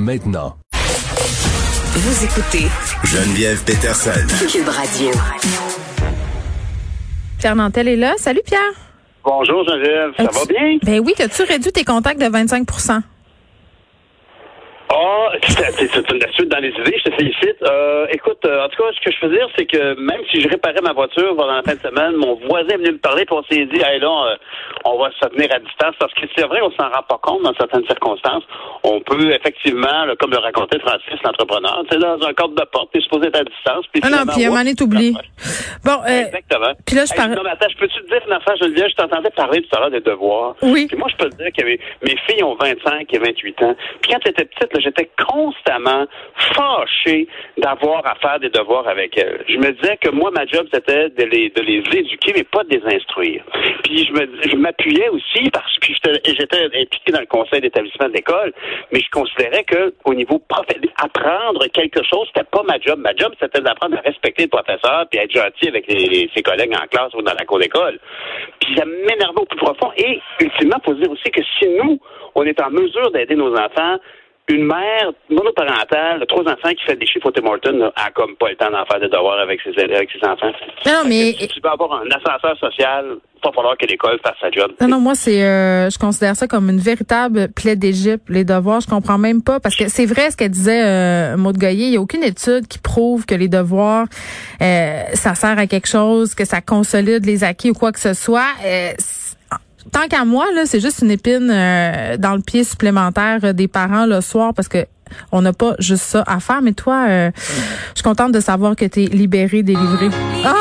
maintenant. Vous écoutez Geneviève Peterson. Cube Radio. Pierre Nantel est là. Salut Pierre. Bonjour Geneviève, ça va bien? Ben oui, as-tu réduit tes contacts de 25 Ah, c'est c'est une suite dans les idées, je te félicite. Euh, écoute, euh, en tout cas, ce que je veux dire, c'est que même si je réparais ma voiture pendant la fin de semaine, mon voisin est venu me parler pour on s'est dit, hey là, euh, on va se tenir à distance parce que c'est vrai, on s'en rend pas compte dans certaines circonstances. On peut effectivement, là, comme le racontait Francis, l'entrepreneur, tu sais, dans un cadre de porte, t'es supposé être à distance. Puis Ah non, puis à un moment oups, donné, t'oublies. Bon, Exactement. puis là, je Hey, parle- Non, mais attends, je peux-tu te dire une affaire? Je t'entendais parler tout à l'heure des devoirs. Oui. Puis moi, je peux te dire que mes, mes filles ont 25 et 28 ans. Puis quand j'étais petite, là, j'étais constamment fâché d'avoir à faire des devoirs avec elles. Je me disais que moi, ma job, c'était de les, de les éduquer, mais pas de les instruire. Puis je me je m'appuyais aussi parce que j'étais impliqué dans le conseil d'établissement de l'école, mais je considérais que au niveau apprendre quelque chose, c'était pas ma job. Ma job, c'était d'apprendre à respecter le professeur puis être gentil avec les- ses collègues en classe ou dans la cour d'école. Puis ça m'énervait au plus profond. Et ultimement, faut se dire aussi que si nous, on est en mesure d'aider nos enfants, une mère monoparentale trois enfants qui fait des chiffres au Tim Hortons a comme pas le temps d'en faire des devoirs avec ses, avec ses enfants. Non, mais- Si tu veux avoir un ascenseur social, il va falloir que l'école fasse sa job. non, non, moi, c'est, euh, je considère ça comme une véritable plaie d'Égypte, les devoirs. Je comprends même pas parce que c'est vrai ce qu'elle disait, euh, Maud Goyer. Il y a aucune étude qui prouve que les devoirs, euh, ça sert à quelque chose, que ça consolide les acquis ou quoi que ce soit. Euh, tant qu'à moi, là, c'est juste une épine euh, dans le pied supplémentaire euh, des parents le soir parce que on n'a pas juste ça à faire. Mais toi, euh, je suis contente de savoir que tu es libéré, délivré. Ah!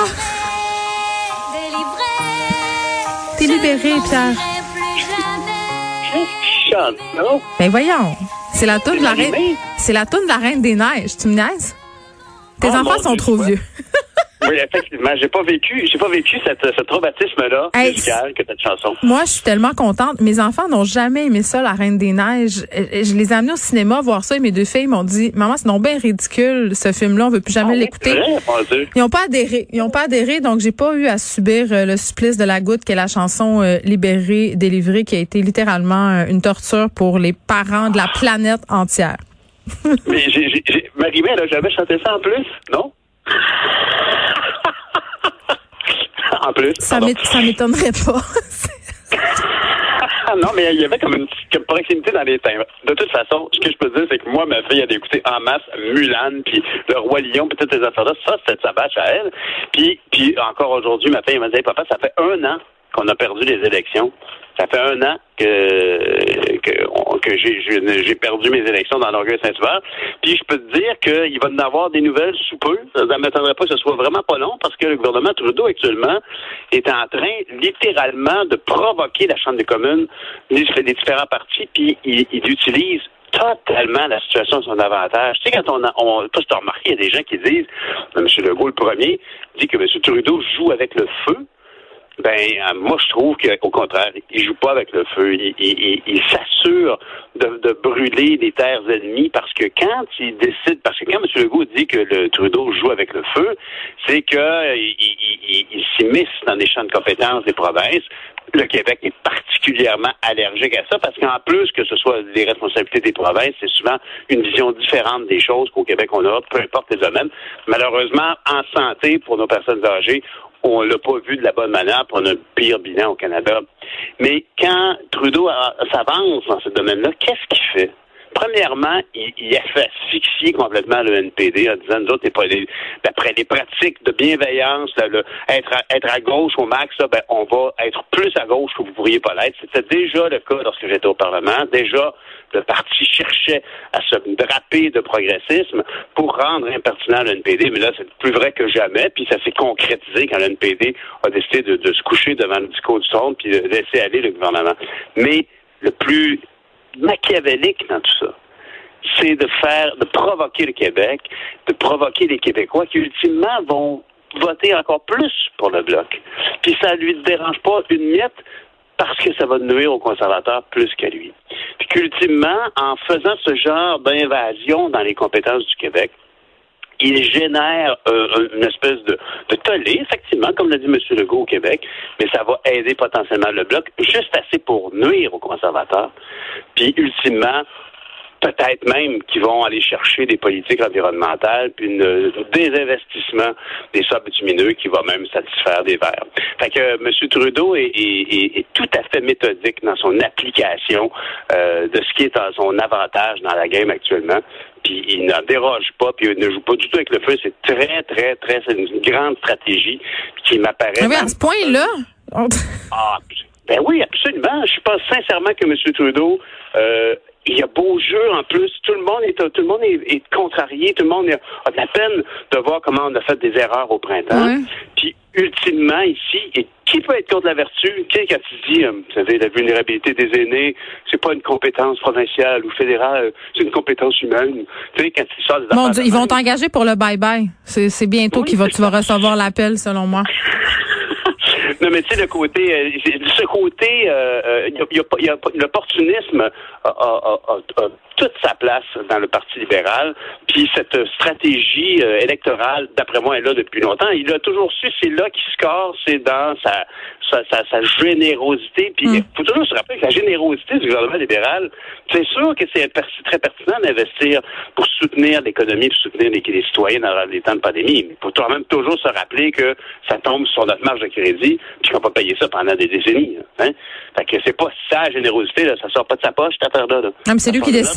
T'es libéré, Pierre. Chante, non? Ben voyons. C'est la toune de la reine. C'est la toune de la reine des neiges. Tu me niaises? Tes Oh, enfants sont Dieu, trop ouais. vieux. Oui, effectivement. J'ai pas vécu, j'ai pas vécu cette, ce traumatisme-là Hey, musical que cette chanson. Moi, je suis tellement contente. Mes enfants n'ont jamais aimé ça, la Reine des Neiges. Euh, Je les ai amenés au cinéma voir ça et mes deux filles m'ont dit, maman, c'est non bien ridicule, ce film-là, on veut plus jamais Ah l'écouter. Ils ont pas adhéré. Ils ont pas adhéré, donc j'ai pas eu à subir euh, le supplice de la goutte, qui est la chanson euh, libérée, délivrée, qui a été littéralement euh, une torture pour les parents de la planète entière. Mais j'ai, j'ai, j'ai- Marie-Mé, elle a jamais chanté ça en plus, non? En plus. Ça m'étonnerait pas. Non, mais il y avait comme une petite proximité dans les timbres. De toute façon, ce que je peux dire, c'est que moi, ma fille, elle a écouté en masse Mulan, puis Le Roi Lion, puis toutes ces affaires-là. Ça, c'était sa bâche à elle. Puis, puis encore aujourd'hui, ma fille elle m'a dit, Hey, papa, ça fait un an qu'on a perdu les élections. Ça fait un an que que, j'ai perdu mes élections dans l'Orgueil Saint-Hubert. Puis je peux te dire qu'il va en avoir des nouvelles sous peu. Ça ne m'attendrait pas que ce soit vraiment pas long parce que le gouvernement Trudeau actuellement est en train littéralement de provoquer la Chambre des communes, les, différents partis, puis il, il utilise totalement la situation à son avantage. Tu sais, quand on a, on, toi, tu as remarqué, il y a des gens qui disent, M. Legault, le premier, dit que M. Trudeau joue avec le feu. Ben, euh, moi, je trouve qu'au contraire, il joue pas avec le feu. Il, s'assure de, brûler les terres ennemies parce que quand il décide, parce que quand M. Legault dit que le Trudeau joue avec le feu, c'est que euh, il s'immisce dans les champs de compétences des provinces. Le Québec est particulièrement allergique à ça parce qu'en plus que ce soit des responsabilités des provinces, c'est souvent une vision différente des choses qu'au Québec on a, peu importe les domaines. Malheureusement, en santé, pour nos personnes âgées, on l'a pas vu de la bonne manière, pour un pire bilan au Canada. Mais quand Trudeau s'avance dans ce domaine-là, qu'est-ce qu'il fait? Premièrement, il, il a fait asphyxier complètement le NPD en disant, nous autres, pas d'après les pratiques de bienveillance, être, à, gauche au max, ben, on va être plus à gauche que vous pourriez pas l'être. C'était déjà le cas lorsque j'étais au Parlement. Déjà, le parti cherchait à se draper de progressisme pour rendre impertinent le NPD, mais là, c'est plus vrai que jamais, puis ça s'est concrétisé quand le NPD a décidé de, de se coucher devant le discours du trône puis de laisser aller le gouvernement. Mais le plus machiavélique dans tout ça, c'est de faire, de provoquer le Québec, de provoquer les Québécois qui ultimement vont voter encore plus pour le bloc. Puis ça lui dérange pas une miette parce que ça va nuire aux conservateurs plus qu'à lui. Puis qu'ultimement, en faisant ce genre d'invasion dans les compétences du Québec, il génère euh, une espèce de, de tollé, effectivement, comme l'a dit M. Legault au Québec, mais ça va aider potentiellement le bloc, juste assez pour nuire aux conservateurs. Puis, ultimement, peut-être même qu'ils vont aller chercher des politiques environnementales, puis une, un désinvestissement des sables bitumineux qui va même satisfaire des verts. Fait que M. Trudeau est, tout à fait méthodique dans son application euh, de ce qui est à son avantage dans la game actuellement. Puis il n'en déroge pas, puis il ne joue pas du tout avec le feu. C'est très, très, très, c'est une grande stratégie qui m'apparaît. Mais à ce point-là. ah, ben oui, absolument. Je pense sincèrement que M. Trudeau euh, il y a beau jeu en plus. Tout le monde est tout le monde est, contrarié. Tout le monde a de la peine de voir comment on a fait des erreurs au printemps. Puis ultimement ici, qui peut être contre la vertu? Qui quand tu dis, euh, vous savez, la vulnérabilité des aînés, c'est pas une compétence provinciale ou fédérale, c'est une compétence humaine. Tu sais, quand ils des vont t'engager pour le bye bye. C'est bientôt qu'il va tu vas recevoir l'appel, selon moi. Non, mais tu sais, le côté, euh, ce côté, euh, il y a, y a, l'opportunisme a, toute sa place dans le Parti libéral. Puis cette stratégie euh, électorale, d'après moi, est là depuis longtemps. Il a toujours su, c'est là qu'il score, c'est dans sa, sa, sa, générosité. Puis il mm. faut toujours se rappeler que la générosité du gouvernement libéral, c'est sûr que c'est très pertinent d'investir pour soutenir l'économie, pour soutenir les, les, citoyens dans les temps de pandémie. Mais il faut quand même toujours se rappeler que ça tombe sur notre marge de crédit, puis qu'on va payer ça pendant des décennies. Hein? Fait que c'est pas sa générosité, là, ça sort pas de sa poche, cette affaire-là. Là. c'est lui qui décide.